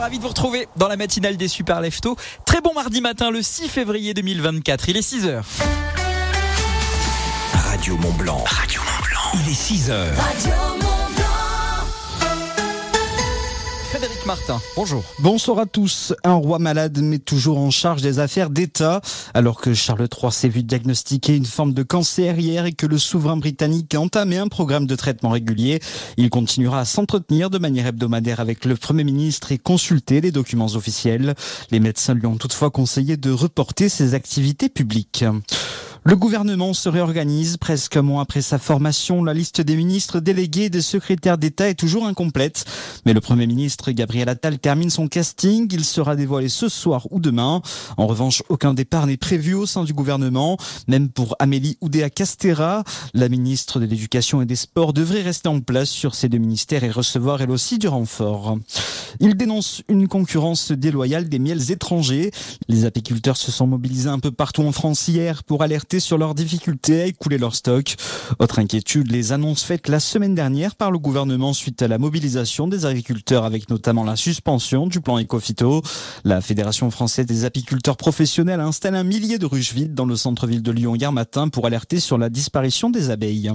ravi de vous retrouver dans la matinale des Super Lefto. Très bon mardi matin, le 6 février 2024. Il est 6 h Radio Mont Blanc. Radio Mont Blanc. Il est 6 h Martin, bonjour. Bonsoir à tous. Un roi malade mais toujours en charge des affaires d'État. Alors que Charles III s'est vu diagnostiquer une forme de cancer hier et que le souverain britannique a entamé un programme de traitement régulier, il continuera à s'entretenir de manière hebdomadaire avec le Premier ministre et consulter les documents officiels. Les médecins lui ont toutefois conseillé de reporter ses activités publiques. Le gouvernement se réorganise presque un mois après sa formation. La liste des ministres délégués des secrétaires d'État est toujours incomplète. Mais le Premier ministre Gabriel Attal termine son casting. Il sera dévoilé ce soir ou demain. En revanche, aucun départ n'est prévu au sein du gouvernement. Même pour Amélie Oudéa Castera, la ministre de l'Éducation et des Sports devrait rester en place sur ces deux ministères et recevoir elle aussi du renfort. Il dénonce une concurrence déloyale des miels étrangers. Les apiculteurs se sont mobilisés un peu partout en France hier pour alerter sur leurs difficultés à écouler leur stock. Autre inquiétude, les annonces faites la semaine dernière par le gouvernement suite à la mobilisation des agriculteurs avec notamment la suspension du plan Ecofito. La Fédération française des apiculteurs professionnels a installé un millier de ruches vides dans le centre-ville de Lyon hier matin pour alerter sur la disparition des abeilles.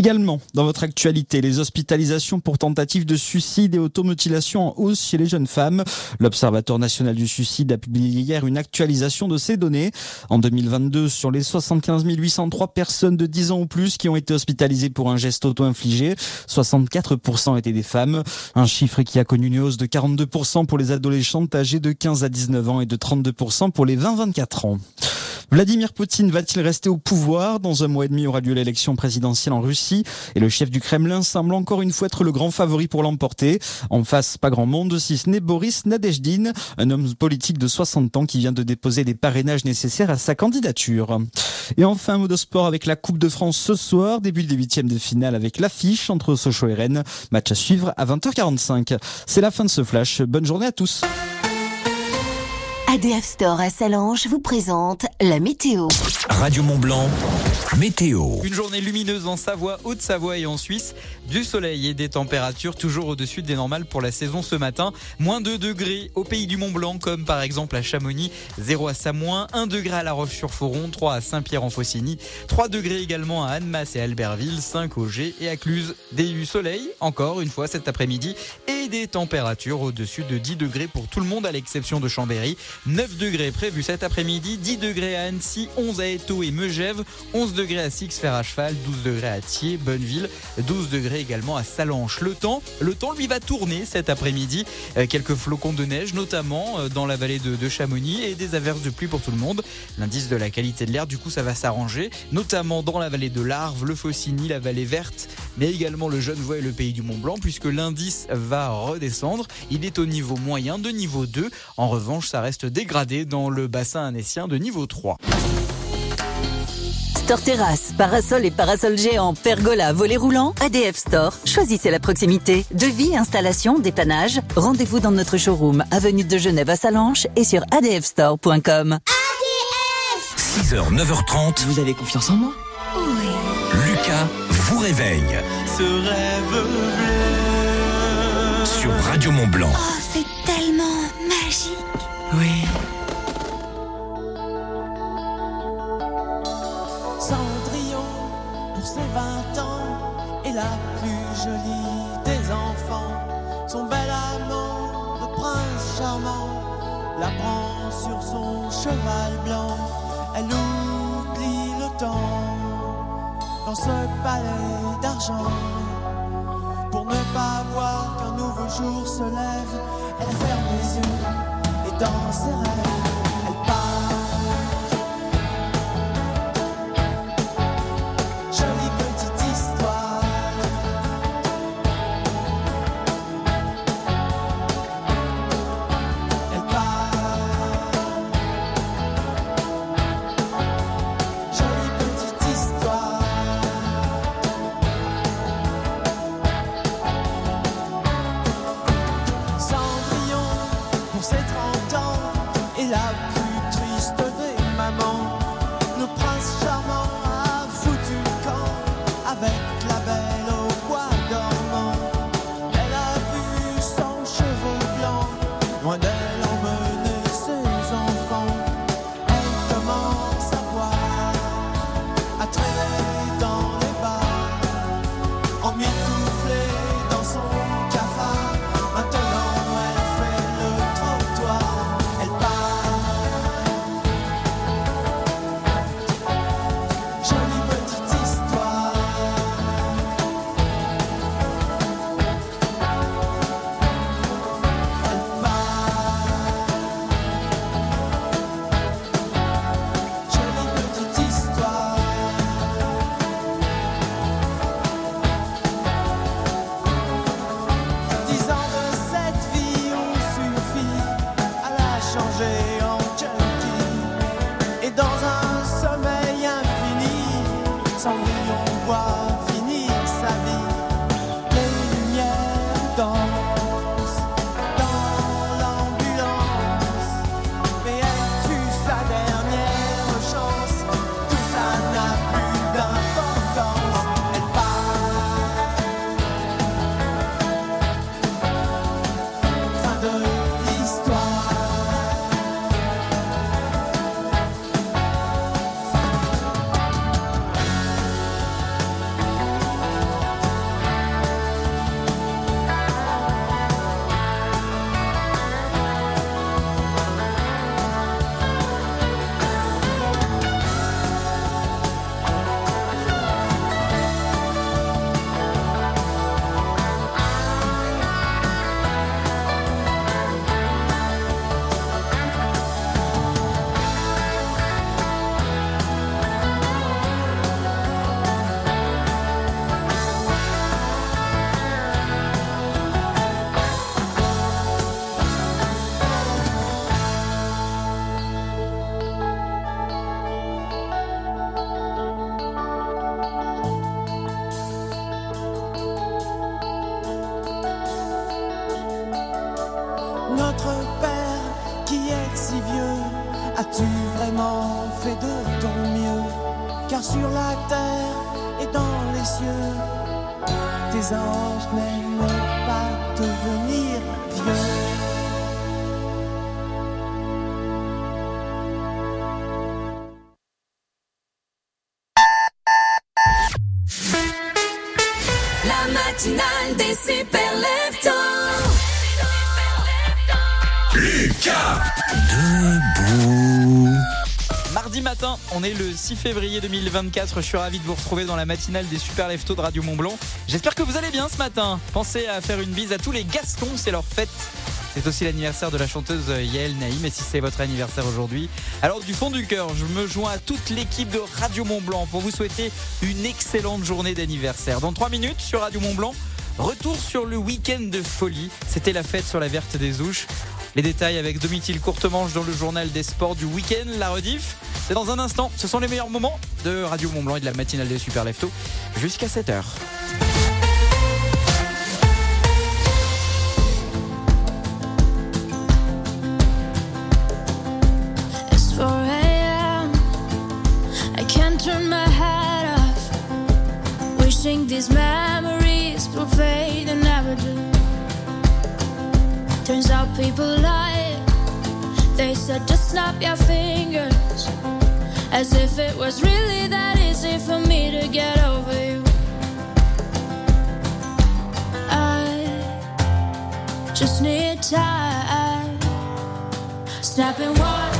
Également, dans votre actualité, les hospitalisations pour tentative de suicide et automutilation en hausse chez les jeunes femmes. L'Observatoire national du suicide a publié hier une actualisation de ces données. En 2022, sur les 75 803 personnes de 10 ans ou plus qui ont été hospitalisées pour un geste auto-infligé, 64% étaient des femmes. Un chiffre qui a connu une hausse de 42% pour les adolescentes âgées de 15 à 19 ans et de 32% pour les 20-24 ans. Vladimir Poutine va-t-il rester au pouvoir? Dans un mois et demi aura lieu l'élection présidentielle en Russie et le chef du Kremlin semble encore une fois être le grand favori pour l'emporter. En face, pas grand monde, si ce n'est Boris Nadejdin, un homme politique de 60 ans qui vient de déposer les parrainages nécessaires à sa candidature. Et enfin, mot de sport avec la Coupe de France ce soir, début des huitièmes de finale avec l'affiche entre Sochaux et Rennes. Match à suivre à 20h45. C'est la fin de ce flash. Bonne journée à tous. ADF Store à Salange vous présente la météo. Radio Mont Blanc, météo. Une journée lumineuse en Savoie, Haute-Savoie et en Suisse. Du soleil et des températures toujours au-dessus des normales pour la saison ce matin. Moins 2 degrés au pays du Mont Blanc, comme par exemple à Chamonix, 0 à Samoin, 1 degré à La Roche-sur-Foron, 3 à Saint-Pierre-en-Faucigny, 3 degrés également à Annemasse et Albertville, 5 au G et à Cluse. Des soleil encore une fois cet après-midi et des températures au-dessus de 10 degrés pour tout le monde à l'exception de Chambéry. 9 degrés prévus cet après-midi, 10 degrés à Annecy, 11 à Eto et Megève, 11 degrés à Six Fer à Cheval, 12 degrés à Thiers, Bonneville, 12 degrés également à Salanches. Le temps, le temps lui va tourner cet après-midi. Euh, quelques flocons de neige, notamment euh, dans la vallée de, de, Chamonix et des averses de pluie pour tout le monde. L'indice de la qualité de l'air, du coup, ça va s'arranger, notamment dans la vallée de l'Arve, le Faucigny, la vallée verte, mais également le Genevois et le pays du Mont Blanc, puisque l'indice va redescendre. Il est au niveau moyen de niveau 2. En revanche, ça reste dégradé dans le bassin annécien de niveau 3. Store terrasse, parasol et parasol géant, pergola, volet roulant, ADF Store. Choisissez la proximité. Devis, installation, dépannage. Rendez-vous dans notre showroom, avenue de Genève à Salanches et sur adfstore.com. ADF 6h, 9h30. Vous avez confiance en moi? Oui. Lucas vous réveille. Ce rêve bleu. Sur Radio Mont Blanc. Oh, c'est tellement magique. Oui. Jolie des enfants. Son bel amant de prince charmant la prend sur son cheval blanc. Elle oublie le temps dans ce palais d'argent. Pour ne pas voir qu'un nouveau jour se lève, elle ferme les yeux et dans ses rêves, on est le 6 février 2024. Je suis ravi de vous retrouver dans la matinale des Super Leftos de Radio Mont-Blanc. J'espère que vous allez bien ce matin. Pensez à faire une bise à tous les Gastons, c'est leur fête. C'est aussi l'anniversaire de la chanteuse Yael Naïm. Et si c'est votre anniversaire aujourd'hui, alors du fond du cœur, je me joins à toute l'équipe de Radio Mont-Blanc pour vous souhaiter une excellente journée d'anniversaire. Dans 3 minutes sur Radio Mont-Blanc, retour sur le week-end de folie. C'était la fête sur la verte des Ouches. Les détails avec Domitil Courtemanche dans le journal des sports du week-end, la rediff. C'est dans un instant. Ce sont les meilleurs moments de Radio Mont Blanc et de la matinale des Super Leftos jusqu'à 7h. It's 4 a.m. I can't turn my head off. Wishing these memories Turns out people lie. They said just snap your fingers. As if it was really that easy for me to get over you. I just need time. Snapping one,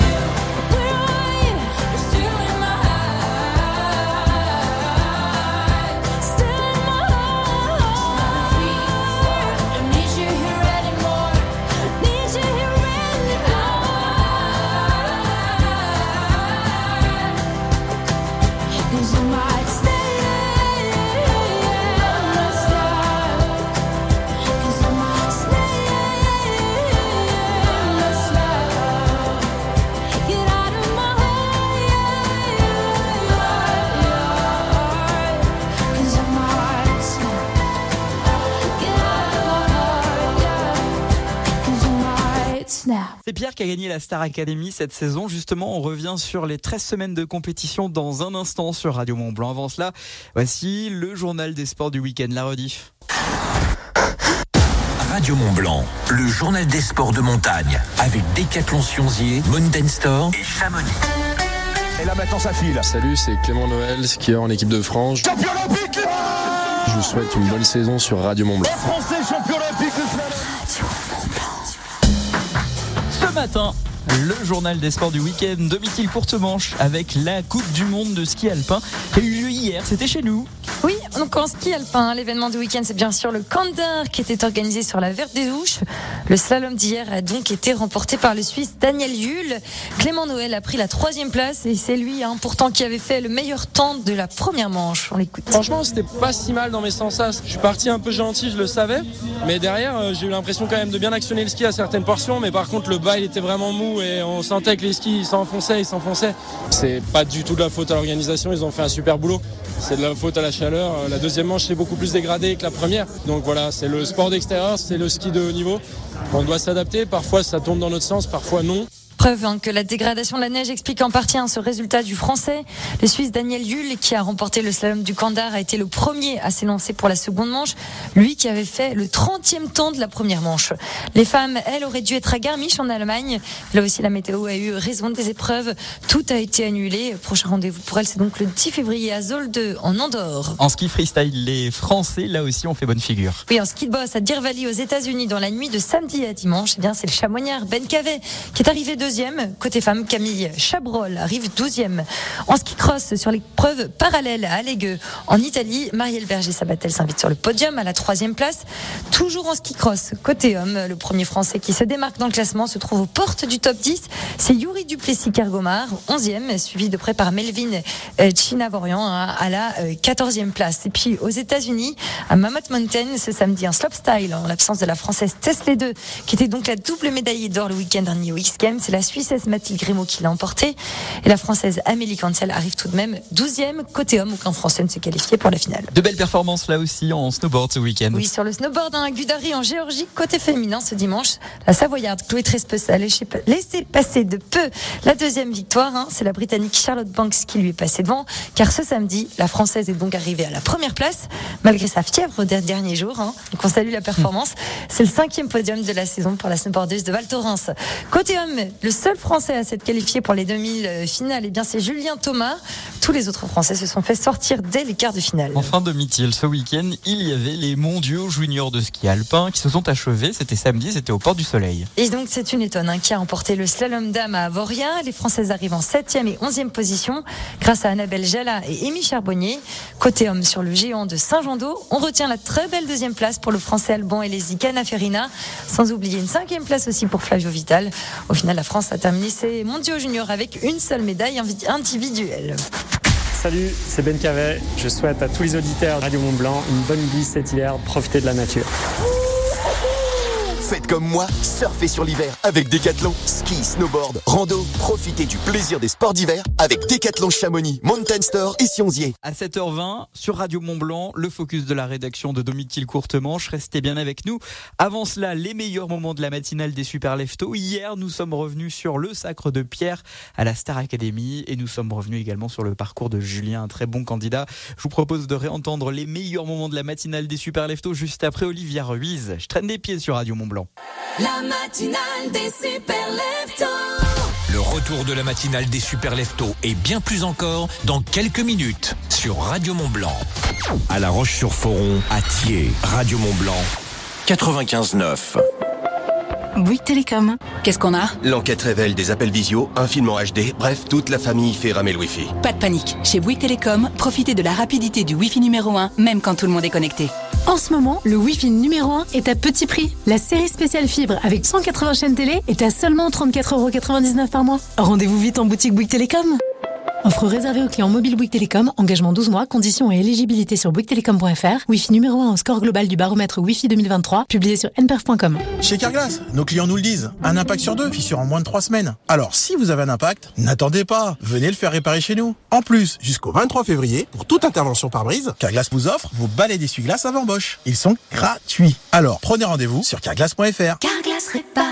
C'est Pierre qui a gagné la Star Academy cette saison. Justement, on revient sur les 13 semaines de compétition dans un instant sur Radio Mont Blanc. Avant cela, voici le journal des sports du week-end, la rediff. Radio Mont Blanc, le journal des sports de montagne avec Décathlon Sionzier, Mountain Store et Chamonix. Et là maintenant ça file. Salut, c'est Clément Noël, skieur en équipe de France. Champion olympique Je vous souhaite une bonne saison sur Radio Mont Blanc. Français Ce matin, le journal des sports du week-end, domicile courte manche avec la Coupe du Monde de ski alpin qui a eu lieu hier. C'était chez nous. Oui, donc en ski alpin, l'événement du week-end, c'est bien sûr le Kandar qui était organisé sur la Verte des Ouches. Le slalom d'hier a donc été remporté par le Suisse Daniel Hull. Clément Noël a pris la troisième place et c'est lui, hein, pourtant, qui avait fait le meilleur temps de la première manche. On l'écoute. Franchement, c'était pas si mal dans mes sens. Je suis parti un peu gentil, je le savais. Mais derrière, euh, j'ai eu l'impression quand même de bien actionner le ski à certaines portions. Mais par contre, le bas, il était vraiment mou et on sentait que les skis, s'enfonçaient, ils s'enfonçaient. C'est pas du tout de la faute à l'organisation. Ils ont fait un super boulot. C'est de la faute à la chaleur. La deuxième manche, c'est beaucoup plus dégradé que la première. Donc voilà, c'est le sport d'extérieur, c'est le ski de haut niveau. On doit s'adapter. Parfois, ça tombe dans notre sens, parfois non. Preuve hein, que la dégradation de la neige explique en partie hein, ce résultat du français. Le Suisse Daniel Hull, qui a remporté le slalom du Kandar, a été le premier à s'élancer pour la seconde manche. Lui qui avait fait le 30e temps de la première manche. Les femmes, elles, auraient dû être à Garmisch en Allemagne. Là aussi, la météo a eu raison des épreuves. Tout a été annulé. Prochain rendez-vous pour elles, c'est donc le 10 février à Zolde, en Andorre. En ski freestyle, les Français, là aussi, ont fait bonne figure. Oui, en ski de boss à Deer Valley aux États-Unis dans la nuit de samedi à dimanche, eh bien, c'est le chamoignard Ben Cavet qui est arrivé deuxième. Côté femme, Camille Chabrol arrive douzième. En ski cross sur l'épreuve parallèle à Allegheux, en Italie, Marielle Berger-Sabatel s'invite sur le podium à la troisième place. Toujours en ski cross, côté homme, le premier français qui se démarque dans le classement se trouve aux portes du top 10. C'est Yuri Duplessis-Cargomar, 11e, suivi de près par Melvin euh, Chinavorian hein, à la 14e place. Et puis aux États-Unis, à Mammoth Mountain, ce samedi, un slopestyle en l'absence de la française Tesla 2, qui était donc la double médaillée d'or le week-end dernier au X Games. C'est la Suissesse Mathilde Grimaud qui l'a emporté. Et la Française Amélie Cancel arrive tout de même 12e côté homme, aucun Français ne s'est qualifié pour la finale. De belles performances là aussi en snowboard ce week-end. Oui, sur le snowboard, un Gudari en Géorgie, côté féminin ce dimanche. La Savoyarde Chloé Trespes a laissé passer de peu la deuxième victoire. Hein. C'est la Britannique Charlotte Banks qui lui est passée devant. Car ce samedi, la Française est donc arrivée à la première place, malgré sa fièvre des derniers jours. Hein. Donc on salue la performance. C'est le cinquième podium de la saison pour la snowboardeuse de Val Thorens. Côté homme, le seul Français à s'être qualifié pour les 2000 finales, eh bien c'est Julien Thomas. Tous les autres Français se sont fait sortir dès les quarts de finale. En fin de Mithil, ce week-end, il y avait les mondiaux juniors de ski alpin qui se sont achevés. C'était samedi, c'était au Port du Soleil. Et donc c'est une étonne hein, qui a remporté le slalom dame à Avoria. Les Françaises arrivent en 7e et 11e position grâce à Annabelle Jala et Amy Charbonnier. Côté homme sur le géant de Saint-Jean-d'Eau, on retient la très belle deuxième place pour le Français Alban et les Cana Ferrina, sans oublier une cinquième place aussi pour Flavio Vital. Au final, la France a terminé ses mondiaux juniors avec une seule médaille individuelle. Salut, c'est Ben Cavet. Je souhaite à tous les auditeurs de Radio Mont Blanc une bonne vie cet hiver. Profitez de la nature. Faites comme moi, surfez sur l'hiver avec Decathlon. Ski, snowboard, rando. Profitez du plaisir des sports d'hiver avec Decathlon Chamonix, Mountain Store et Sionzier. À 7h20, sur Radio Mont Blanc, le focus de la rédaction de Domitil Courtemanche. Restez bien avec nous. Avant cela, les meilleurs moments de la matinale des Super Leftos. Hier, nous sommes revenus sur le sacre de Pierre à la Star Academy et nous sommes revenus également sur le parcours de Julien, un très bon candidat. Je vous propose de réentendre les meilleurs moments de la matinale des Super Leftos juste après Olivia Ruiz. Je traîne des pieds sur Radio Mont Blanc. La matinale des super leftos. Le retour de la matinale des super leftos et bien plus encore dans quelques minutes sur Radio Mont Blanc. À La Roche-sur-Foron, à Thiers, Radio Mont Blanc, 95.9. Bouygues Télécom. Qu'est-ce qu'on a? L'enquête révèle des appels visio, un film en HD, bref, toute la famille fait ramer le Wi-Fi. Pas de panique. Chez Bouygues Télécom, profitez de la rapidité du Wi-Fi numéro 1, même quand tout le monde est connecté. En ce moment, le Wi-Fi numéro 1 est à petit prix. La série spéciale fibre avec 180 chaînes télé est à seulement 34,99€ par mois. Rendez-vous vite en boutique Bouygues Télécom. Offre réservée aux clients mobile Bouygues Télécom, engagement 12 mois, conditions et éligibilité sur bouyguestelecom.fr. Wi-Fi numéro 1 au score global du baromètre Wi-Fi 2023, publié sur nperf.com. Chez Carglass, nos clients nous le disent, un impact sur deux, fissure en moins de 3 semaines. Alors si vous avez un impact, n'attendez pas, venez le faire réparer chez nous. En plus, jusqu'au 23 février, pour toute intervention par brise, Carglass vous offre vos balais d'essuie-glace avant Bosch. Ils sont gratuits. Alors prenez rendez-vous sur carglass.fr. Carglass répare,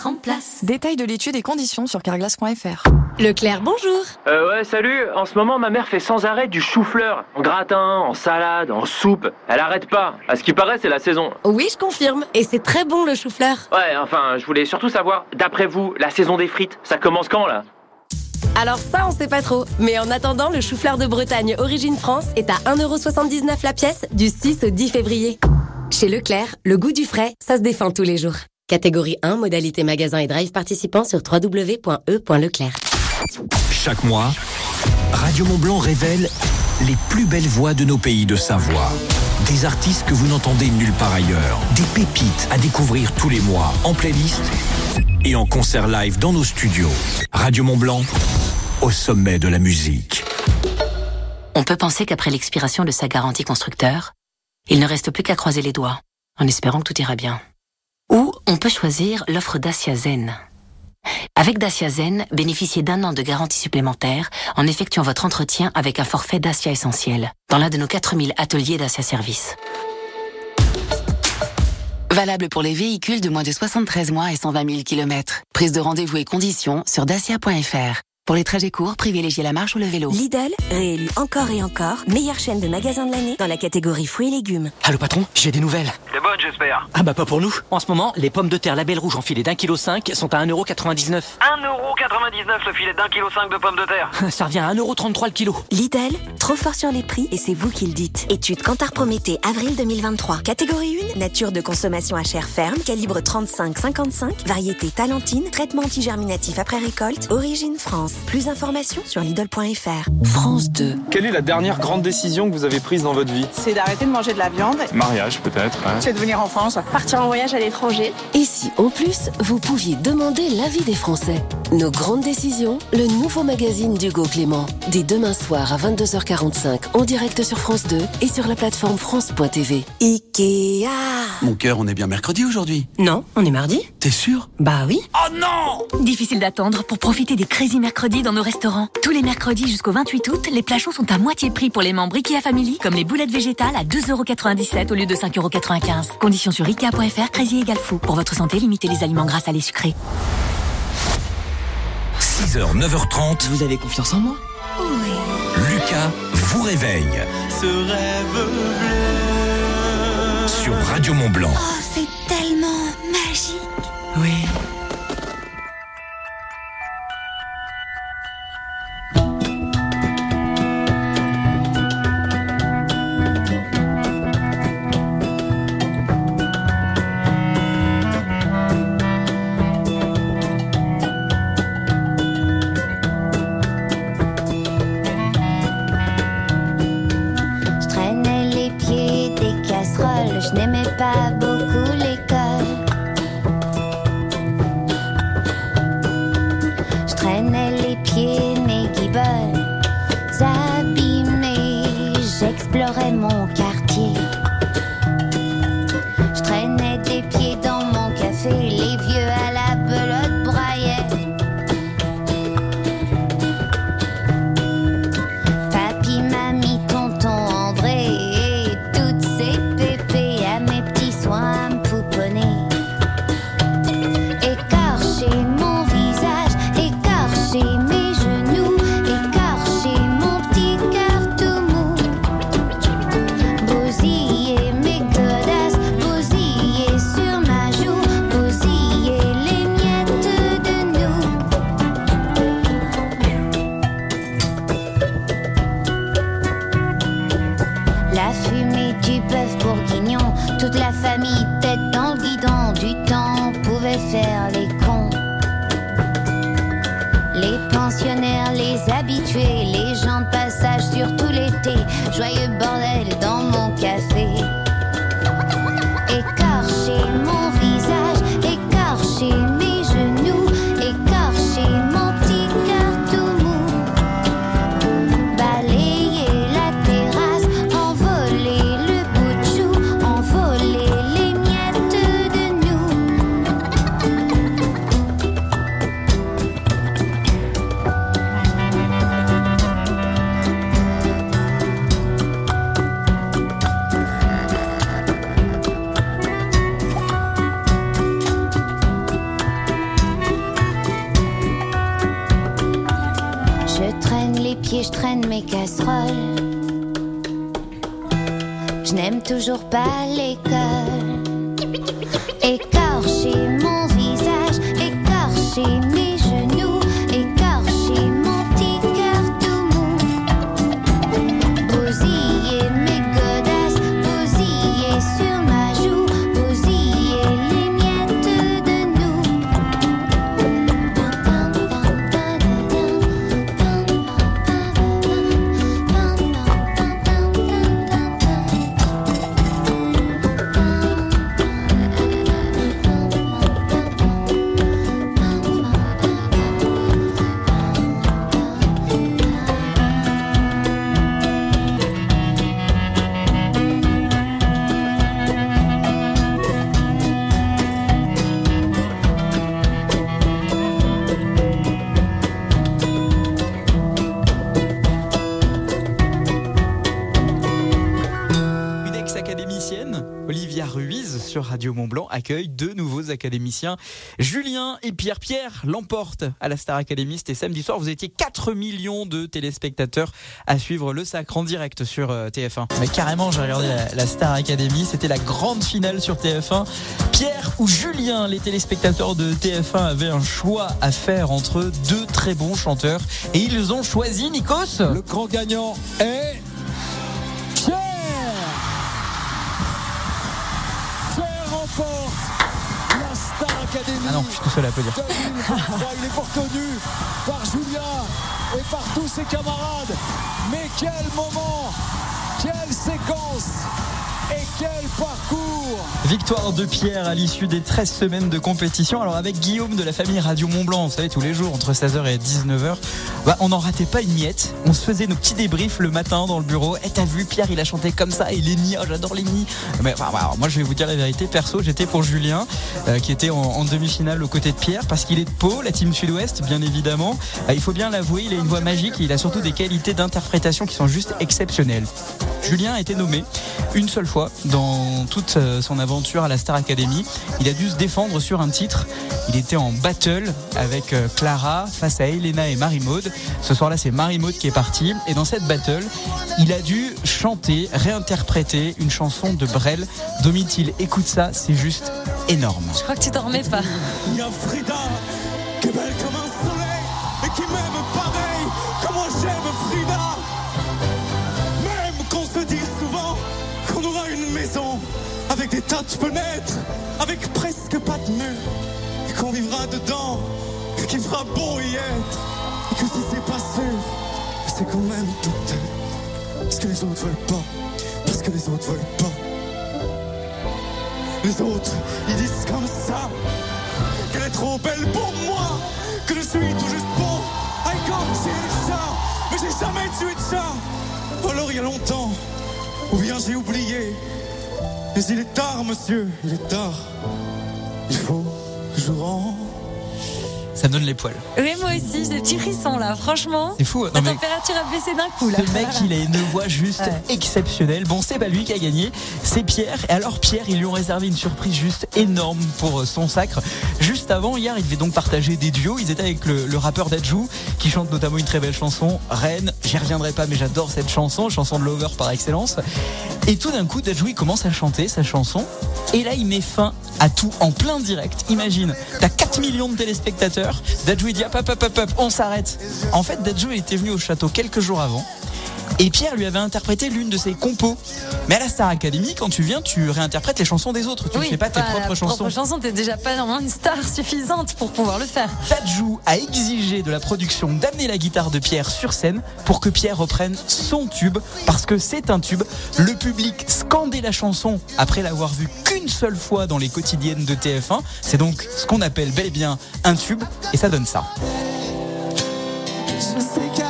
Remplace. Détail de l'étude et conditions sur carglass.fr. Leclerc, bonjour. Euh, ouais, salut. En ce moment, ma mère fait sans arrêt du chou-fleur. En gratin, en salade, en soupe. Elle arrête pas. À ce qui paraît, c'est la saison. Oui, je confirme. Et c'est très bon le chou-fleur. Ouais, enfin, je voulais surtout savoir, d'après vous, la saison des frites, ça commence quand là? Alors ça, on sait pas trop. Mais en attendant, le chou-fleur de Bretagne Origine France est à 1,79€ la pièce du 6 au 10 février. Chez Leclerc, le goût du frais, ça se défend tous les jours. Catégorie 1, modalité magasin et drive participant sur www.e.leclerc. Chaque mois, Radio Montblanc révèle les plus belles voix de nos pays de Savoie. Des artistes que vous n'entendez nulle part ailleurs. Des pépites à découvrir tous les mois en playlist et en concert live dans nos studios. Radio Montblanc, au sommet de la musique. On peut penser qu'après l'expiration de sa garantie constructeur, il ne reste plus qu'à croiser les doigts, en espérant que tout ira bien. Ou on peut choisir l'offre Dacia Zen. Avec Dacia Zen, bénéficiez d'un an de garantie supplémentaire en effectuant votre entretien avec un forfait Dacia Essentiel dans l'un de nos 4000 ateliers Dacia Service. Valable pour les véhicules de moins de 73 mois et 120 000 km. Prise de rendez-vous et conditions sur dacia.fr. Pour les trajets courts, privilégiez la marche ou le vélo. Lidl, réélu encore et encore, meilleure chaîne de magasins de l'année dans la catégorie fruits et légumes. Allô patron, j'ai des nouvelles. Des bonnes, j'espère. Ah bah pas pour nous. En ce moment, les pommes de terre label rouge en filet d'un kilo 5 sont à 1,99€. 1,99€ le filet d'un kilo 5 de pommes de terre. Ça revient à 1,33€ le kilo. Lidl, trop fort sur les prix et c'est vous qui le dites. Étude Kantar Prométhée, avril 2023. Catégorie 1, nature de consommation à chair ferme, calibre 35-55, variété talentine, traitement antigerminatif après récolte, origine France. Plus d'informations sur Lidl.fr. France 2. Quelle est la dernière grande décision que vous avez prise dans votre vie? C'est d'arrêter de manger de la viande. Mariage peut-être. hein. C'est de venir en France. Partir en voyage à l'étranger. Et si, en plus, vous pouviez demander l'avis des Français? Nos grandes décisions, le nouveau magazine d'Hugo Clément. Dès demain soir à 22h45, en direct sur France 2 et sur la plateforme France.tv. Ikea. Mon cœur, on est bien mercredi aujourd'hui. Non, on est mardi. T'es sûr? Bah oui. Oh non Difficile d'attendre pour profiter des Crazy Mercredis dans nos restaurants. Tous les mercredis jusqu'au 28 août, les plats chauds sont à moitié prix pour les membres IKEA Family, comme les boulettes végétales à 2,97€ au lieu de 5,95€. Conditions sur IKEA.fr, Crazy égale fou. Pour votre santé, limitez les aliments gras, salés, sucrés. 6h, 9h30, Vous avez confiance en moi? Lucas vous réveille Ce rêve bleu. sur Radio Montblanc. Oh, c'est tellement magique. Oui. Je traîne mes casseroles. Je n'aime toujours pas l'école. Accueille deux nouveaux académiciens. Julien et Pierre-Pierre l'emportent à la Star Academy. C'était samedi soir. Vous étiez 4 millions de téléspectateurs à suivre le sacre en direct sur euh, TF1. Mais carrément, j'ai regardé la, la Star Academy. C'était la grande finale sur TF1. Pierre ou Julien, les téléspectateurs de TF1 avaient un choix à faire entre deux très bons chanteurs. Et ils ont choisi Nikos. Le grand gagnant est... Pierre Pierre Academy. Ah non, je suis tout seul à applaudir. 2023. Il est reconnu par Julien et par tous ses camarades. Mais quel moment, quelle séquence et quel parcours Victoire de Pierre à l'issue des 13 semaines de compétition. Alors avec Guillaume de la famille Radio Mont Blanc, vous savez, tous les jours entre 16h et 19h, bah, on n'en ratait pas une miette. On se faisait nos petits débriefs le matin dans le bureau. Et t'as vu, Pierre, il a chanté comme ça. Et Lenny, oh, j'adore Lenny. Mais enfin, voilà, moi, je vais vous dire la vérité. Perso, j'étais pour Julien, euh, qui était en, demi-finale aux côtés de Pierre, parce qu'il est de Pau, la team Sud-Ouest, bien évidemment. Il faut bien l'avouer, il a une voix magique et il a surtout des qualités d'interprétation qui sont juste exceptionnelles. Julien a été nommé une seule fois dans toute euh, son aventure à la Star Academy. Il a dû se défendre sur un titre. Il était en battle avec euh, Clara face à Elena et Marie-Maude. Ce soir-là, c'est Marie-Maude qui est partie. Et dans cette battle, il a dû chanter, réinterpréter une chanson de Brel. Domitil, écoute ça, c'est juste énorme. Je crois que tu t'en remets pas. De fenêtres, avec presque pas de mur, et qu'on vivra dedans, qu'il fera bon y être, et que si c'est pas sûr, c'est quand même tout Parce que les autres veulent pas, parce que les autres veulent pas. Les autres, ils disent comme ça qu'elle est trop belle pour moi, que je suis tout juste bon. I comme j'ai chat, mais j'ai jamais tué de. Ou alors il y a longtemps, ou bien j'ai oublié. Mais il est tard, monsieur, il est tard. Il faut que je rentre. Ça me donne les poils. Oui, moi aussi, j'ai des petits frissons là, franchement. C'est fou. hein. La Non, mais- température a baissé d'un coup là. Ce mec, il a une voix juste exceptionnelle. Bon, c'est pas lui qui a gagné, c'est Pierre. Et alors, Pierre, ils lui ont réservé une surprise juste énorme pour euh, son sacre. Juste avant, hier, il devait donc partager des duos. Ils étaient avec le, le rappeur Dajou, qui chante notamment une très belle chanson, Reine. J'y reviendrai pas, mais j'adore cette chanson, chanson de Lover par excellence. Et tout d'un coup, Dajou, il commence à chanter sa chanson. Et là, il met fin à tout en plein direct. Imagine, t'as 4 millions de téléspectateurs. Dajou, il dit hop, hop, hop, hop, on s'arrête. En fait, il était venu au château quelques jours avant. Et Pierre lui avait interprété l'une de ses compos. Mais à la Star Academy, quand tu viens, tu réinterprètes les chansons des autres. Tu ne fais pas tes bah, propres la chansons. propre chanson, t'es déjà pas normalement une star suffisante pour pouvoir le faire. Tadjou a exigé de la production d'amener la guitare de Pierre sur scène pour que Pierre reprenne son tube, parce que c'est un tube. Le public scandait la chanson après l'avoir vue qu'une seule fois dans les quotidiennes de TF1. C'est donc ce qu'on appelle bel et bien un tube, et ça donne ça. Je sais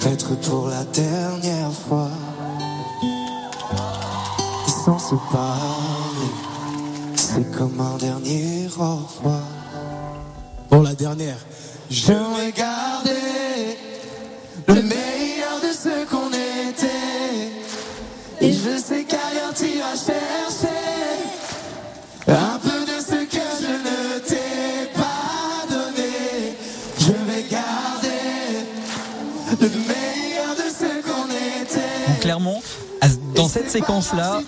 peut-être pour la dernière fois. sans se parler. C'est comme un dernier au revoir. Bon, la dernière. Je vais garder le meilleur de ce qu'on était. Et je sais qu'ailleurs tu vas chercher clairement, dans cette séquence-là,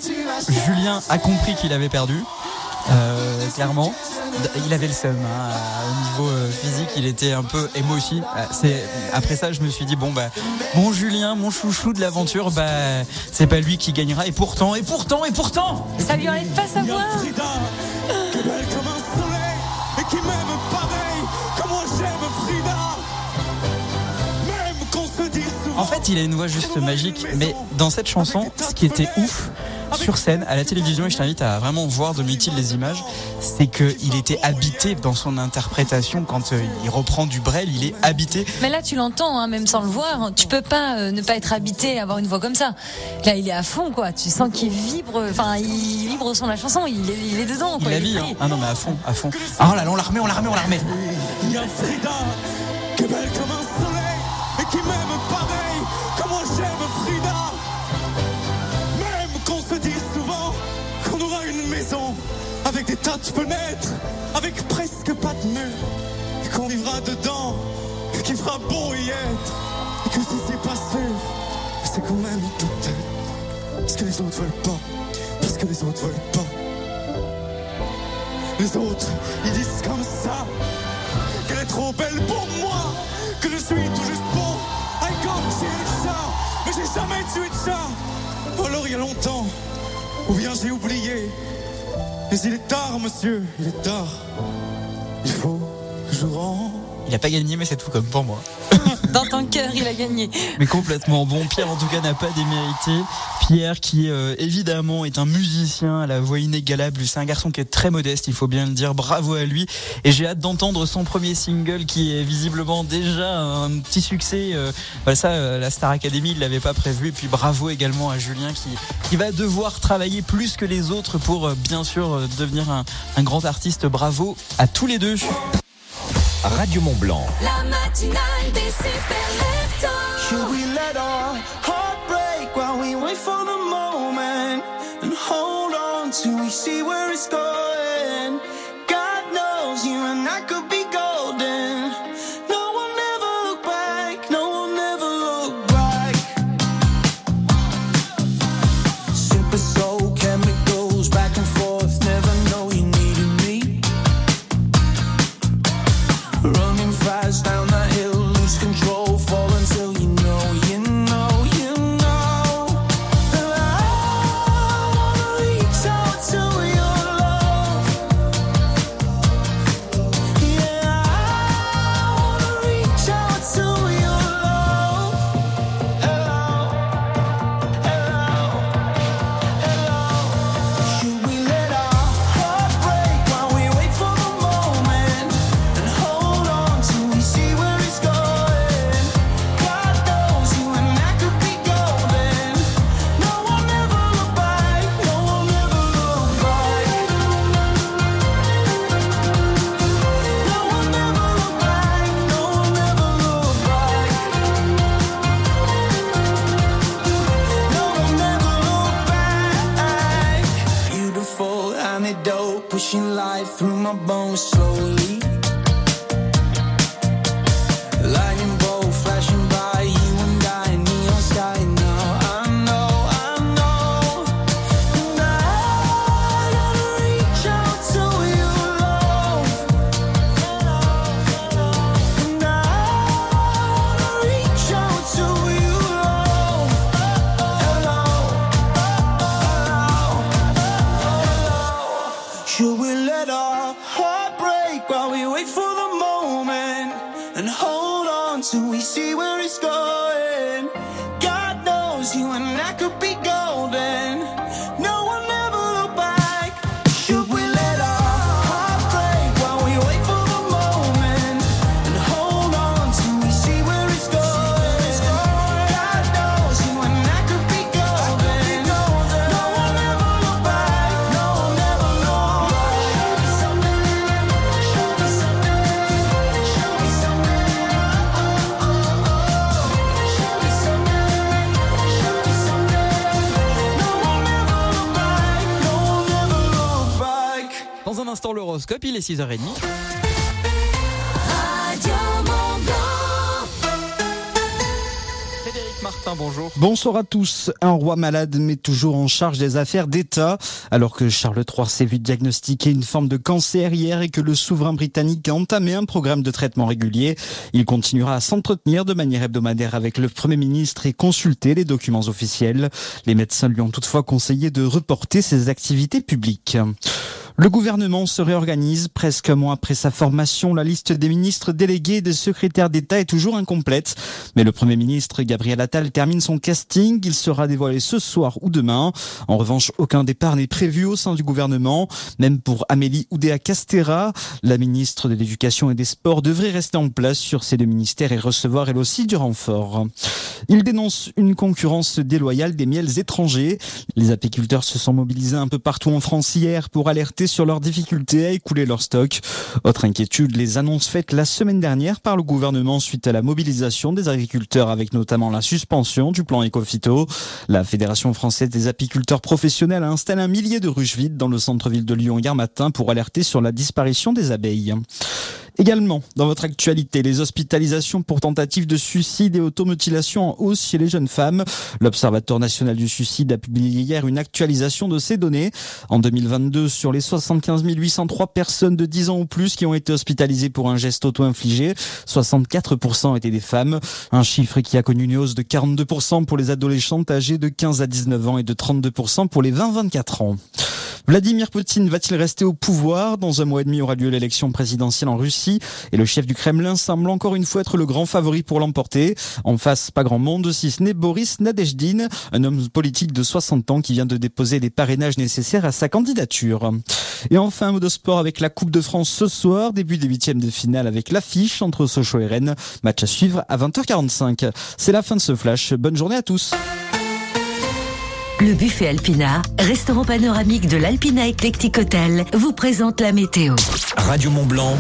Julien a compris qu'il avait perdu. Euh, clairement, il avait le seum. hein. Au niveau euh, physique, il était un peu émo aussi. Euh, C'est après ça, je me suis dit bon bah, mon Julien, mon chouchou de l'aventure, bah c'est pas lui qui gagnera. Et pourtant, et pourtant, et pourtant, Ça lui enlève pas sa voix. Fait, il a une voix juste magique. Mais dans cette chanson, ce qui était ouf sur scène, à la télévision, et je t'invite à vraiment voir de Mutil les images, c'est qu'il était habité dans son interprétation. Quand euh, il reprend du Brel, il est habité. Mais là, tu l'entends, hein, même sans le voir. Tu peux pas euh, ne pas être habité, avoir une voix comme ça. Là, il est à fond, quoi. Tu sens qu'il vibre. Enfin, il vibre au son de la chanson. Il est, il est dedans, Il quoi. la est vit. Hein. Ah non, mais à fond, à fond. Ah là là, on la remet, on la remet, on la remet. Tas de fenêtres, avec presque pas de mur, et qu'on vivra dedans, et qu'il fera beau y être, et que si c'est pas sûr, c'est quand même peut-être, parce que les autres veulent pas, parce que les autres veulent pas. Les autres, ils disent comme ça qu'elle est trop belle pour moi, que je suis tout juste bon. I le chat, mais j'ai jamais tué de chat. Ou alors il y a longtemps, ou bien j'ai oublié. Mais il est tard, monsieur, il est tard. Il faut que je rentre. Il a pas gagné, mais c'est tout comme pour moi. Dans ton cœur, il a gagné. Mais complètement. Bon, Pierre en tout cas n'a pas démérité. Pierre qui euh, évidemment est un musicien à la voix inégalable. C'est un garçon qui est très modeste, il faut bien le dire. Bravo à lui. Et j'ai hâte d'entendre son premier single qui est visiblement déjà un petit succès. Euh, voilà, ça, euh, la Star Academy, il l'avait pas prévu. Et puis bravo également à Julien qui, qui va devoir travailler plus que les autres pour bien sûr devenir un, un grand artiste. Bravo à tous les deux. Radio Mont Blanc. La matinale des super. Should we let our heart break while we wait for the moment and hold on till we see where it's going? Il est 6h30. Frédéric Martin, bonjour. Bonsoir à tous. Un roi malade mais toujours en charge des affaires d'État. Alors que Charles III s'est vu diagnostiquer une forme de cancer hier et que le souverain britannique a entamé un programme de traitement régulier, il continuera à s'entretenir de manière hebdomadaire avec le Premier ministre et consulter les documents officiels. Les médecins lui ont toutefois conseillé de reporter ses activités publiques. Le gouvernement se réorganise presque un mois après sa formation. La liste des ministres délégués des secrétaires d'État est toujours incomplète. Mais le Premier ministre Gabriel Attal termine son casting. Il sera dévoilé ce soir ou demain. En revanche, aucun départ n'est prévu au sein du gouvernement. Même pour Amélie Oudéa Castera, la ministre de l'Éducation et des Sports devrait rester en place sur ces deux ministères et recevoir elle aussi du renfort. Il dénonce une concurrence déloyale des miels étrangers. Les apiculteurs se sont mobilisés un peu partout en France hier pour alerter sur leurs difficultés à écouler leur stock. Autre inquiétude, les annonces faites la semaine dernière par le gouvernement suite à la mobilisation des agriculteurs avec notamment la suspension du plan Ecofito. La Fédération française des apiculteurs professionnels a installé un millier de ruches vides dans le centre-ville de Lyon hier matin pour alerter sur la disparition des abeilles. Également, dans votre actualité, les hospitalisations pour tentative de suicide et automutilation en hausse chez les jeunes femmes. L'Observatoire national du suicide a publié hier une actualisation de ces données. En 2022, sur les 75 803 personnes de 10 ans ou plus qui ont été hospitalisées pour un geste auto-infligé, 64% étaient des femmes. Un chiffre qui a connu une hausse de 42% pour les adolescentes âgées de 15 à 19 ans et de 32% pour les 20-24 ans. Vladimir Poutine va-t-il rester au pouvoir? Dans un mois et demi aura lieu l'élection présidentielle en Russie et le chef du Kremlin semble encore une fois être le grand favori pour l'emporter. En face, pas grand monde, si ce n'est Boris Nadejdin, un homme politique de 60 ans qui vient de déposer les parrainages nécessaires à sa candidature. Et enfin, mot de sport avec la Coupe de France ce soir, début des huitièmes de finale avec l'affiche entre Sochaux et Rennes. Match à suivre à 20h45. C'est la fin de ce flash. Bonne journée à tous. Le buffet Alpina, restaurant panoramique de l'Alpina Eclectic Hotel, vous présente la météo. Radio Mont Blanc,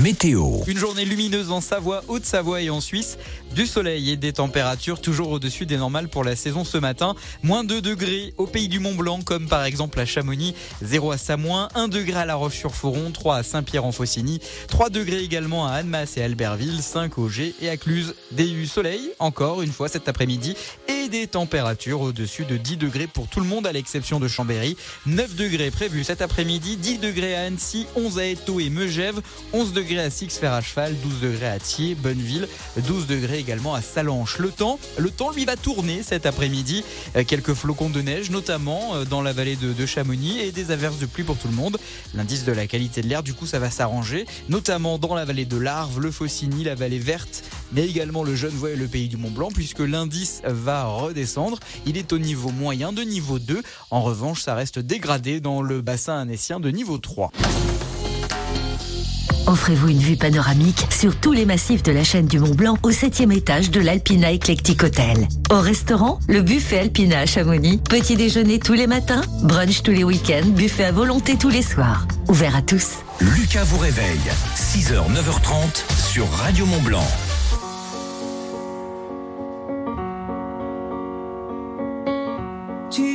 météo. Une journée lumineuse en Savoie, Haute-Savoie et en Suisse. Du soleil et des températures toujours au-dessus des normales pour la saison ce matin. Moins 2 degrés au pays du Mont Blanc, comme par exemple à Chamonix, 0 à Samoin, 1 degré à La Roche-sur-Foron, 3 à Saint-Pierre-en-Faucigny, 3 degrés également à Annemasse et Albertville, 5 au G et à Cluse. Des soleil encore une fois cet après-midi et des températures au-dessus de 10 degrés pour tout le monde à l'exception de Chambéry. 9 degrés prévus cet après-midi, 10 degrés à Annecy, 11 à Eto et Megève, 11 degrés à Six Fer à cheval, 12 degrés à Thiers, Bonneville, 12 degrés également à Salanches. Le temps, le temps lui va tourner cet après-midi. Euh, Quelques flocons de neige, notamment euh, dans la vallée de, de Chamonix et des averses de pluie pour tout le monde. L'indice de la qualité de l'air, du coup, ça va s'arranger, notamment dans la vallée de l'Arve, le Faucigny, la vallée verte, mais également le Genevois et le pays du Mont Blanc, puisque l'indice va redescendre. Il est au niveau moyen de niveau 2. En revanche, ça reste dégradé dans le bassin annécien de niveau 3. Offrez-vous une vue panoramique sur tous les massifs de la chaîne du Mont Blanc au 7 étage de l'Alpina Eclectic Hotel. Au restaurant, le buffet Alpina à Chamonix. Petit déjeuner tous les matins, brunch tous les week-ends, buffet à volonté tous les soirs. Ouvert à tous. Lucas vous réveille. 6h, 9h30 sur Radio Mont Blanc.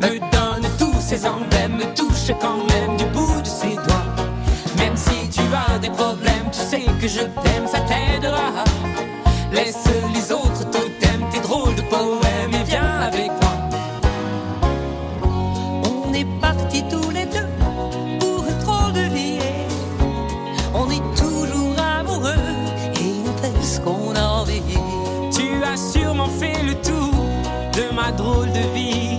me donne tous ces emblèmes, me touche quand même du bout de ses doigts. Même si tu as des problèmes, tu sais que je t'aime, ça t'aidera. Laisse les autres totems, tes drôles de poèmes et viens avec moi. on est partis tous les deux pour drôle de vie. On est toujours amoureux et on fait ce qu'on a envie. Tu as sûrement fait le tour de ma drôle de vie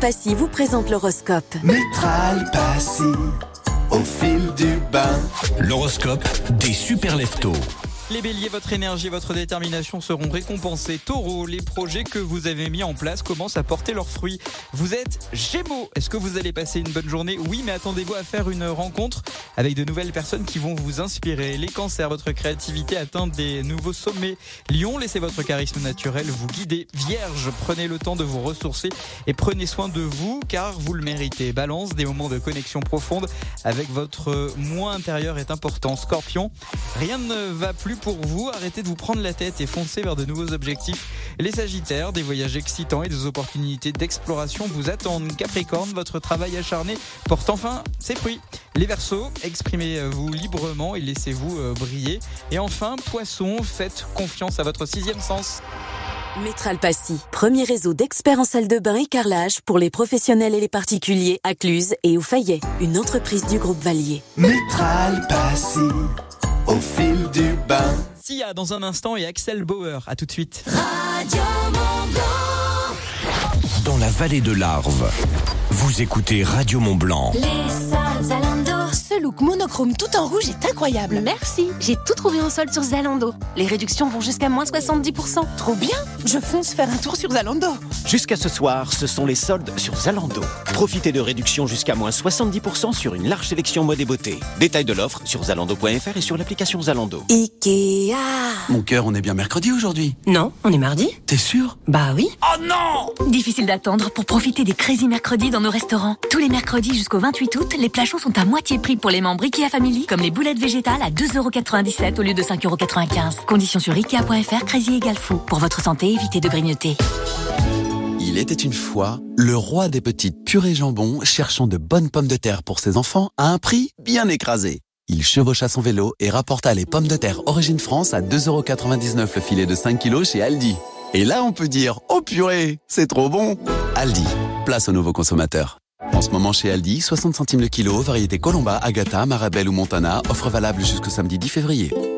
Passy vous présente l'horoscope. Métral Passy, au fil du bain. L'horoscope des super leftos. Les béliers, votre énergie votre détermination seront récompensés. Taureau, les projets que vous avez mis en place commencent à porter leurs fruits. Vous êtes Gémeaux. Est-ce que vous allez passer une bonne journée? Oui, mais attendez-vous à faire une rencontre avec de nouvelles personnes qui vont vous inspirer. Les cancers, votre créativité atteint des nouveaux sommets. Lion, laissez votre charisme naturel vous guider. Vierge, prenez le temps de vous ressourcer et prenez soin de vous car vous le méritez. Balance, des moments de connexion profonde avec votre moi intérieur est important. Scorpion, rien ne va plus pour vous. Arrêtez de vous prendre la tête et foncez vers de nouveaux objectifs. Les Sagittaires, des voyages excitants et des opportunités d'exploration vous attendent. Capricorne, votre travail acharné porte enfin ses fruits. Les Verseaux, exprimez-vous librement et laissez-vous euh, briller. Et enfin, Poisson, faites confiance à votre sixième sens. Métral Passy, premier réseau d'experts en salle de bain et carrelage pour les professionnels et les particuliers à Cluse et au Fayet, une entreprise du groupe Valier. Métral Passy, au fil du bain. Sia dans un instant et Axel Bauer. À tout de suite. Dans la vallée de l'Arve, vous écoutez Radio Mont Blanc. Les. Ce look monochrome tout en rouge est incroyable. Merci, j'ai tout trouvé en solde sur Zalando. Les réductions vont jusqu'à moins 70%. Trop bien Je fonce faire un tour sur Zalando. Jusqu'à ce soir, ce sont les soldes sur Zalando. Profitez de réductions jusqu'à moins 70% sur une large sélection mode et beauté. Détail de l'offre sur zalando.fr et sur l'application Zalando. Ikea. Mon cœur, on est bien mercredi aujourd'hui Non, on est mardi T'es sûr? Bah oui. Oh non Difficile d'attendre pour profiter des Crazy Mercredis dans nos restaurants. Tous les mercredis jusqu'au 28 août, les plats chauds sont à moitié prix pour les membres IKEA Family, comme les boulettes végétales à 2,97€ au lieu de 5,95€. Conditions sur ikea.fr, Crazy égale fou. Pour votre santé, évitez de grignoter. Il était une fois le roi des petites purées jambon cherchant de bonnes pommes de terre pour ses enfants à un prix bien écrasé. Il chevaucha son vélo et rapporta les pommes de terre Origine France à 2,99€ le filet de 5 kilos chez Aldi. Et là, on peut dire, oh purée, c'est trop bon Aldi, place aux nouveaux consommateurs. En ce moment chez Aldi, 60 centimes le kilo, variété Colomba, Agatha, Marabelle ou Montana, offre valable jusqu'au samedi 10 février.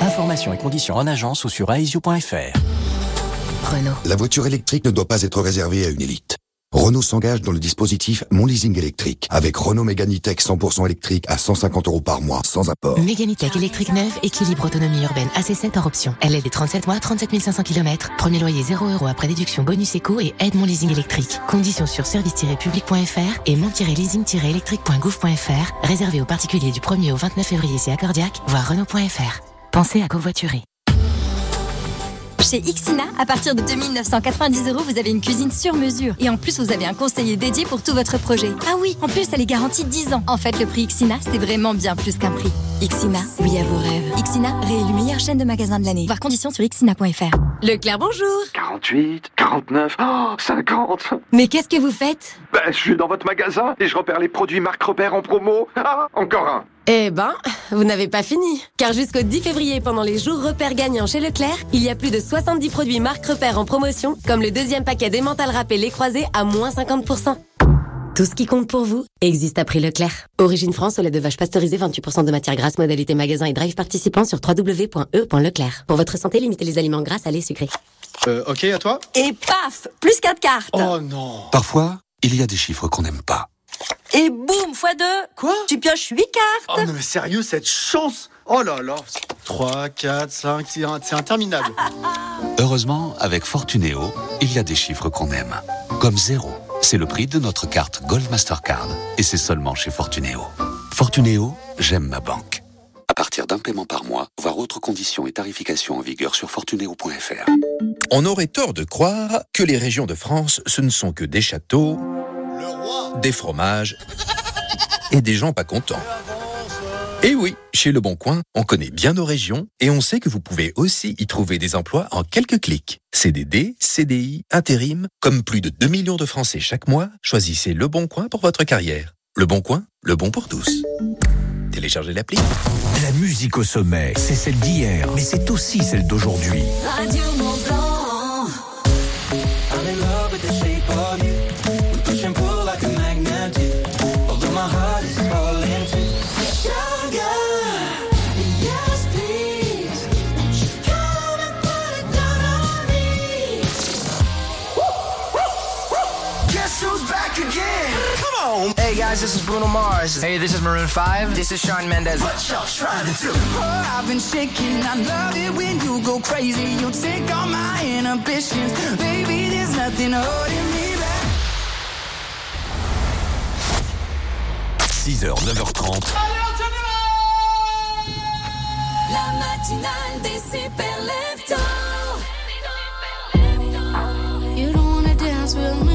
Informations et conditions en agence ou sur aesio.fr. Renault. La voiture électrique ne doit pas être réservée à une élite. Renault s'engage dans le dispositif Mon Leasing électrique avec Renault Mégane Tech 100% électrique à 150 euros par mois sans apport. Méganitech électrique neuve, équilibre autonomie urbaine AC7 hors option. Elle est des 37 mois, 37 500 km. Premier loyer 0 euros après déduction bonus éco et aide mon leasing électrique. Conditions sur service-public.fr et mon-leasing-électrique.gouv.fr. Réservé aux particuliers du 1er au 29 février c'est accordiaque, voire Renault.fr. Pensez à covoiturer. Chez Ixina, à partir de 2990 euros, vous avez une cuisine sur mesure. Et en plus, vous avez un conseiller dédié pour tout votre projet. Ah oui, en plus, elle est garantie 10 ans. En fait, le prix Ixina, c'est vraiment bien plus qu'un prix. Ixina, oui à vos rêves. Ixina, réélu meilleure chaîne de magasins de l'année. Voir conditions sur ixina.fr. Leclerc, bonjour 48, 49, oh, 50 Mais qu'est-ce que vous faites? Ben, je suis dans votre magasin et je repère les produits marque repère en promo. Ah, encore un Eh ben, vous n'avez pas fini. Car jusqu'au 10 février, pendant les jours repères gagnants chez Leclerc, il y a plus de 70 produits marque repères en promotion, comme le deuxième paquet d'emmental râpé les croisés à moins 50%. Tout ce qui compte pour vous existe à prix Leclerc. Origine France, au lait de vache pasteurisé, 28% de matière grasse, modalité magasin et drive participant sur www.e.leclerc. Pour votre santé, limitez les aliments gras, salés, sucrés. Euh, ok, à toi Et paf Plus 4 cartes Oh non Parfois, il y a des chiffres qu'on n'aime pas. Et boum Fois 2 Quoi? Tu pioches 8 cartes Oh non mais sérieux, cette chance Oh là là 3, 4, 5, c'est interminable. Heureusement, avec Fortunéo, il y a des chiffres qu'on aime. Comme zéro. C'est le prix de notre carte Gold Mastercard. Et c'est seulement chez Fortunéo. Fortunéo, j'aime ma banque. À partir d'un paiement par mois, voir autres conditions et tarifications en vigueur sur fortunéo.fr. On aurait tort de croire que les régions de France, ce ne sont que des châteaux, des fromages et des gens pas contents. Et oui, chez Le Bon Coin, on connaît bien nos régions et on sait que vous pouvez aussi y trouver des emplois en quelques clics. CDD, CDI, intérim, comme plus de 2 millions de Français chaque mois, choisissez Le Bon Coin pour votre carrière. Le Bon Coin, le bon pour tous. Téléchargez l'appli. La musique au sommet, c'est celle d'hier, mais c'est aussi celle d'aujourd'hui. Radio guys, this is Bruno Mars. Hey, this is Maroon 5. This is Sean Mendes. What y'all trying to do? Oh, I've been shaking. I love it when you go crazy. You take all my inhibitions. Baby, there's nothing holding me back. 6h, 9h30, La matinale des super leftos. You don't wanna dance with me,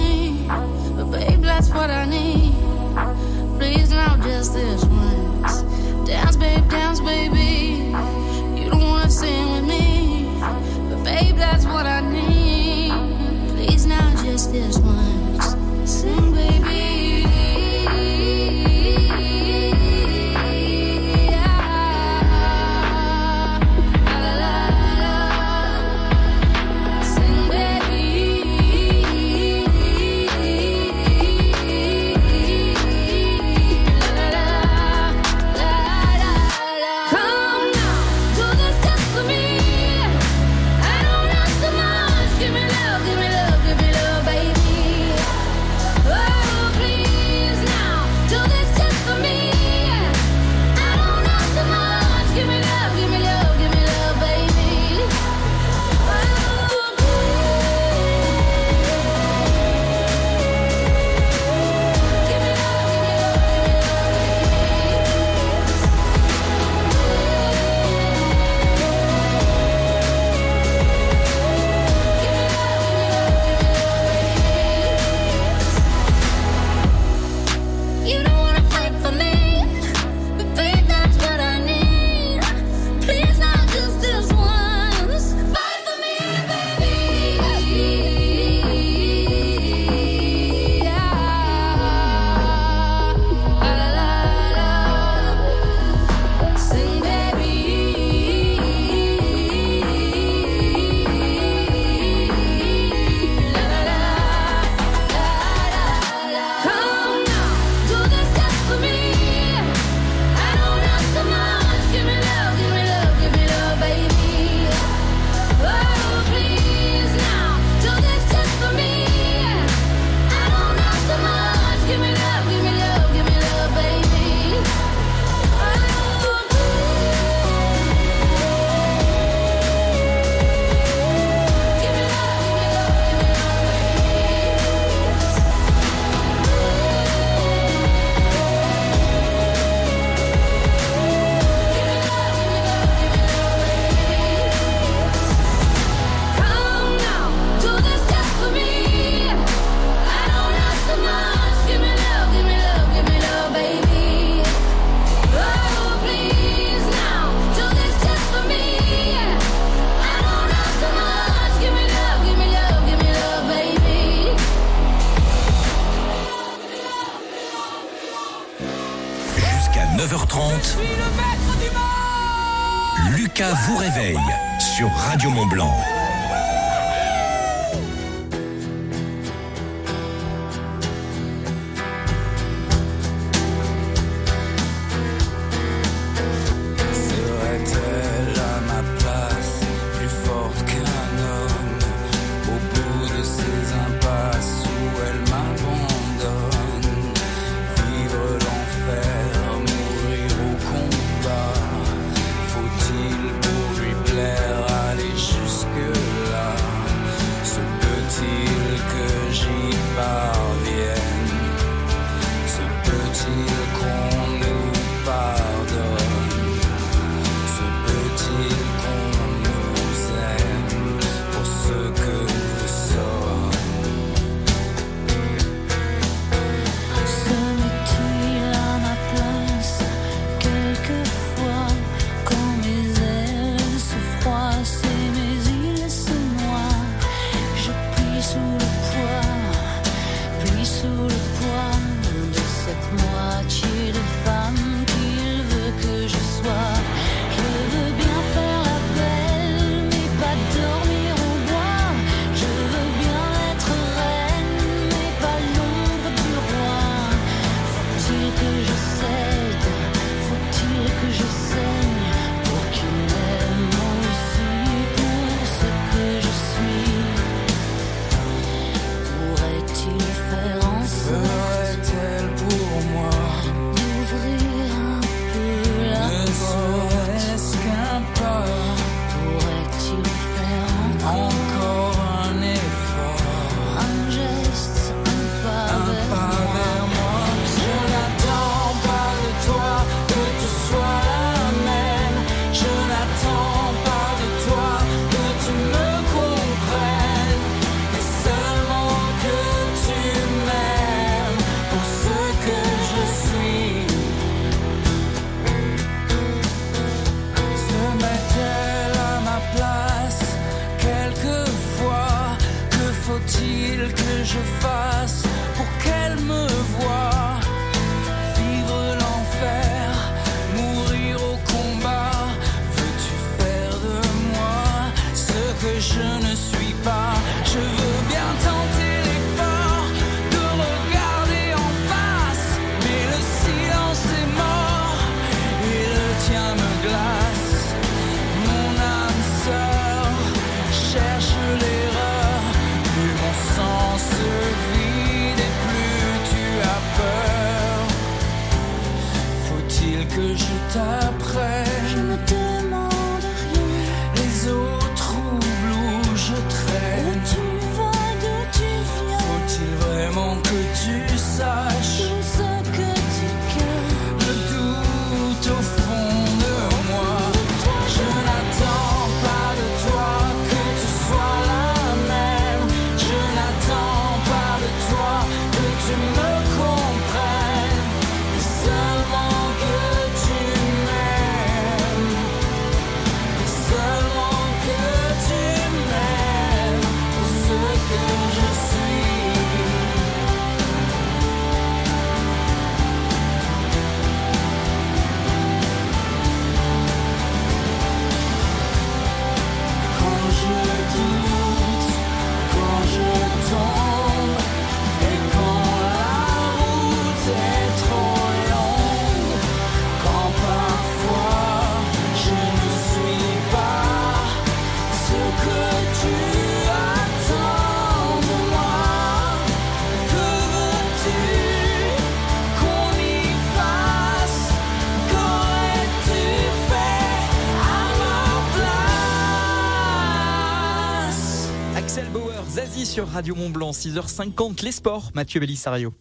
Radio Mont Blanc, 6h50, les sports. Mathieu Bellissario.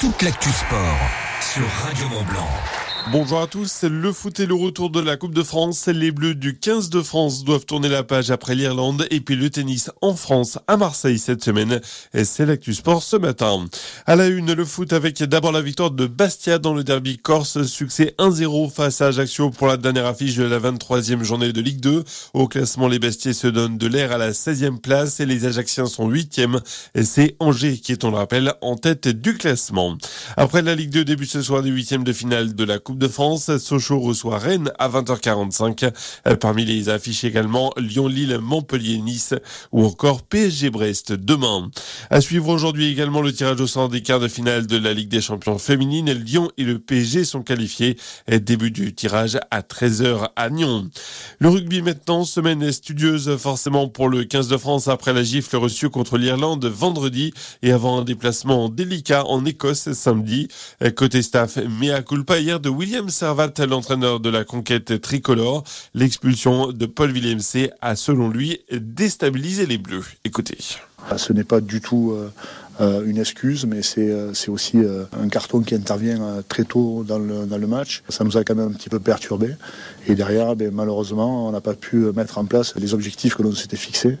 Toute l'actu sport sur Radio Mont Blanc. Bonjour à tous, le foot et le retour de la Coupe de France. Les Bleus du 15 de France doivent tourner la page après l'Irlande et puis le tennis en France à Marseille cette semaine. Et c'est l'actu sport ce matin. À la une, le foot avec d'abord la victoire de Bastia dans le derby corse. Succès 1-0 face à Ajaccio pour la dernière affiche de la 23e journée de Ligue 2. Au classement, les Bastiais se donnent de l'air à la 16e place et les Ajacciens sont 8e. Et c'est Angers qui est, on le rappelle, en tête du classement. Après la Ligue 2 début ce soir des 8e de finale de la Coupe de France. Sochaux reçoit Rennes à 20h45. Euh, Parmi les affiches également Lyon-Lille, Montpellier-Nice ou encore PSG-Brest demain. À suivre aujourd'hui également le tirage au sort des quarts de finale de la Ligue des champions féminines. Lyon et le PSG sont qualifiés. Début du tirage à 13h à Nyon. Le rugby maintenant, semaine studieuse forcément pour le 15 de France après la gifle reçue contre l'Irlande vendredi et avant un déplacement délicat en Écosse samedi. Côté staff, mea culpa hier de William Servat, l'entraîneur de la conquête tricolore. L'expulsion de Paul Villemc a selon lui déstabilisé les Bleus. Écoutez. Ce n'est pas du tout euh, euh, une excuse, mais c'est euh, aussi un carton qui intervient très tôt dans le, dans le match. Ça nous a quand même un petit peu perturbé. Et derrière, ben, malheureusement, on n'a pas pu mettre en place les objectifs que l'on s'était fixés,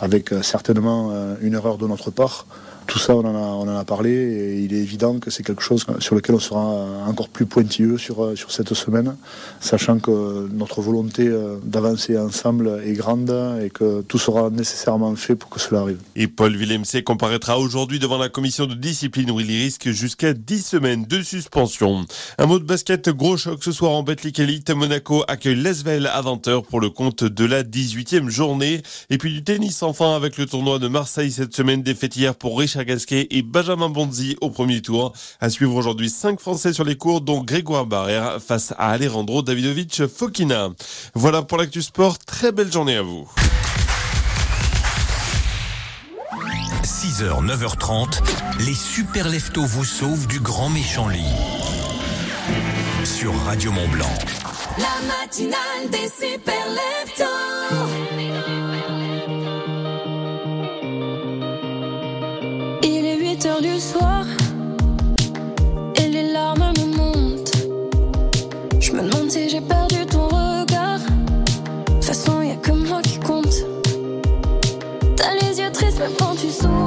avec certainement une erreur de notre part. Tout ça, on en, a, on en a parlé et il est évident que c'est quelque chose sur lequel on sera encore plus pointilleux sur, euh, sur cette semaine, sachant que notre volonté euh, d'avancer ensemble est grande et que tout sera nécessairement fait pour que cela arrive. Et Paul Villemc comparaîtra aujourd'hui devant la commission de discipline où il risque jusqu'à 10 semaines de suspension. Un mot de basket, gros choc ce soir en Betclic Elite. Monaco accueille Lesvel à 20h pour le compte de la 18e journée. Et puis du tennis enfin avec le tournoi de Marseille cette semaine défaite hier pour Richard Gasquet et Benjamin Bonzi au premier tour. À suivre aujourd'hui 5 Français sur les cours dont Grégoire Barrère face à Alejandro Davidovich Fokina. Voilà pour l'actu sport. Très belle journée à vous. 6h, 9h30, les super leftos vous sauvent du grand méchant lit. Sur Radio Mont Blanc. La matinale des super Il du soir et les larmes me montent. Je me demande si j'ai perdu ton regard. De toute façon, y a que moi qui compte. T'as les yeux tristes même quand tu souris.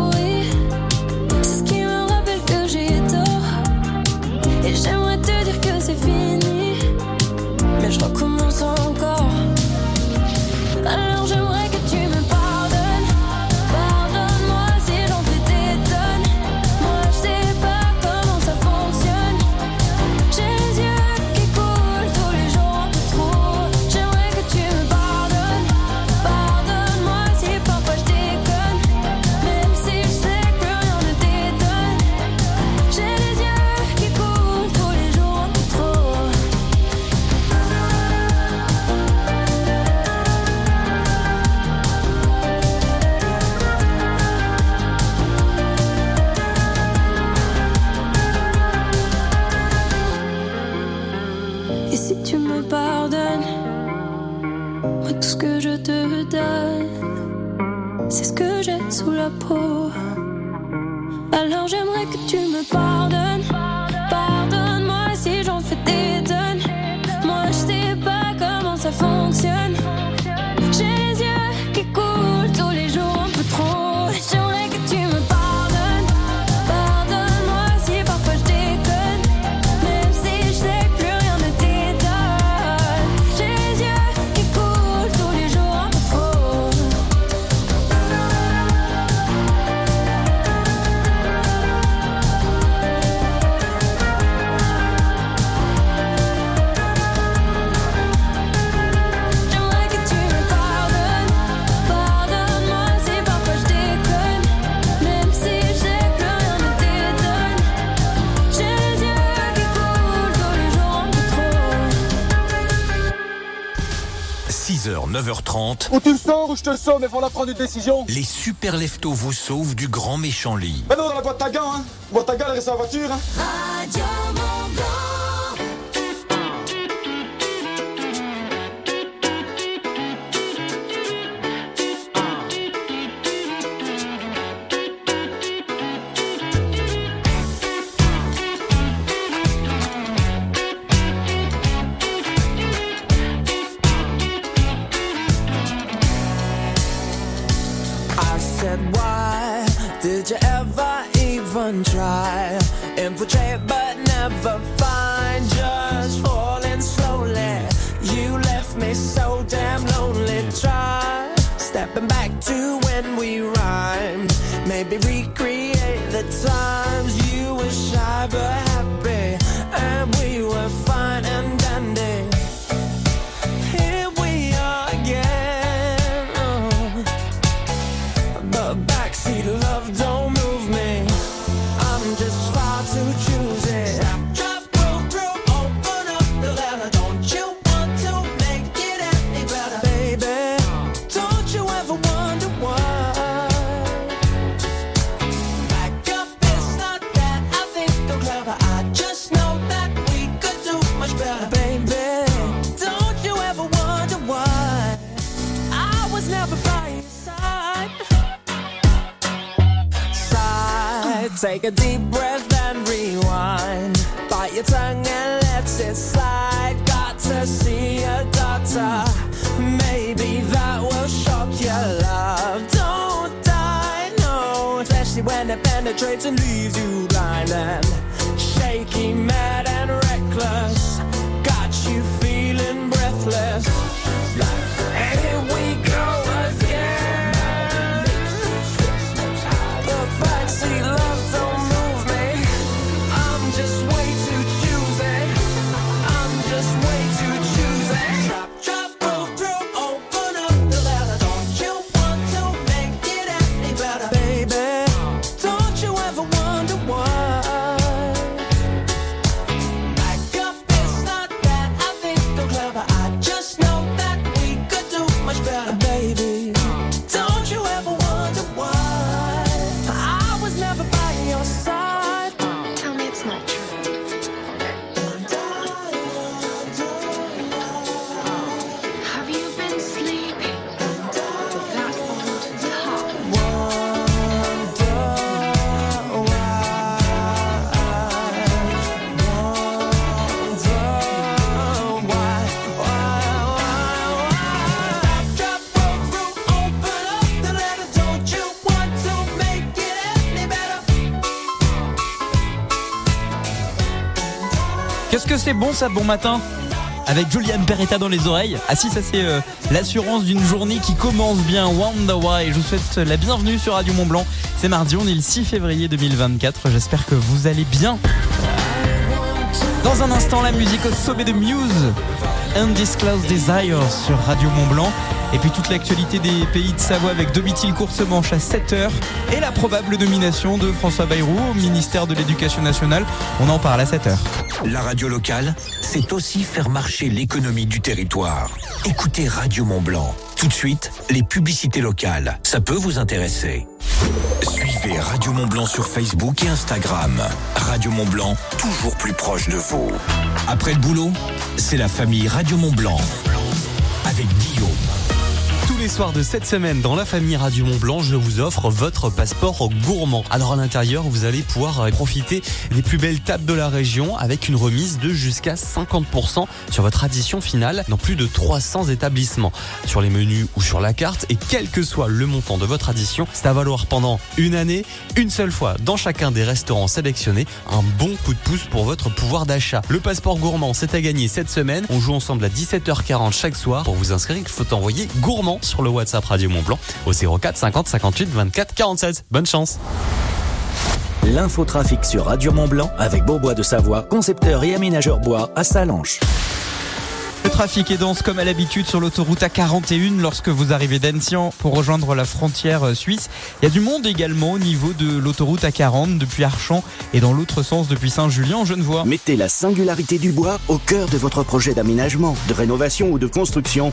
J'ai sous 9h30, Ou tu le sors ou je te le sors, mais faut la prendre une décision. les super leftos vous sauvent du grand méchant lit. Mais non, dans la boîte à gants, hein. Boîte à gants, elle reste à la voiture, hein. Radio take a deep breath and rewind. Bite your tongue and let it slide. Got to see a doctor. Maybe that will shock your love. Don't die, no. Especially when it penetrates and leaves you blind and Qu'est-ce que c'est bon ça, bon matin avec Julian Peretta dans les oreilles. Ah si, ça c'est euh, l'assurance d'une journée qui commence bien. Wonder Why. Je vous souhaite la bienvenue sur Radio Mont Blanc. C'est mardi, on est le 6 février 2024. J'espère que vous allez bien. Dans un instant, la musique au sommet de Muse. Undisclosed Desire sur Radio Mont Blanc. Et puis toute l'actualité des pays de Savoie avec Domitil Course-Manche à 7h. Et la probable nomination de François Bayrou au ministère de l'Éducation nationale. On en parle à 7h. La radio locale, c'est aussi faire marcher l'économie du territoire. Écoutez Radio Mont Blanc. Tout de suite, les publicités locales. Ça peut vous intéresser. Suivez Radio Mont Blanc sur Facebook et Instagram. Radio Mont Blanc, toujours plus proche de vous. Après le boulot, c'est la famille Radio Mont Blanc. Avec Guillaume. Les soirs de cette semaine dans la famille Radio Mont Blanc, je vous offre votre passeport gourmand. Alors à l'intérieur, vous allez pouvoir euh, profiter des plus belles tables de la région avec une remise de jusqu'à 50% sur votre addition finale dans plus de 300 établissements. Sur les menus ou sur la carte et quel que soit le montant de votre addition, c'est à valoir pendant une année, une seule fois dans chacun des restaurants sélectionnés, un bon coup de pouce pour votre pouvoir d'achat. Le passeport gourmand, c'est à gagner cette semaine. On joue ensemble à 17h40 chaque soir. Pour vous inscrire, il faut envoyer gourmand sur le WhatsApp Radio Mont Blanc au 04 50 58 24 47. Bonne chance. L'infotrafic sur Radio Mont Blanc avec Beaubois de Savoie, concepteur et aménageur bois à Salanches. Le trafic est dense comme à l'habitude sur l'autoroute A41 lorsque vous arrivez d'Annecy pour rejoindre la frontière euh, suisse. Il y a du monde également au niveau de l'autoroute A40 depuis Archamps et dans l'autre sens depuis Saint-Julien en Genevois. Mettez la singularité du bois au cœur de votre projet d'aménagement, de rénovation ou de construction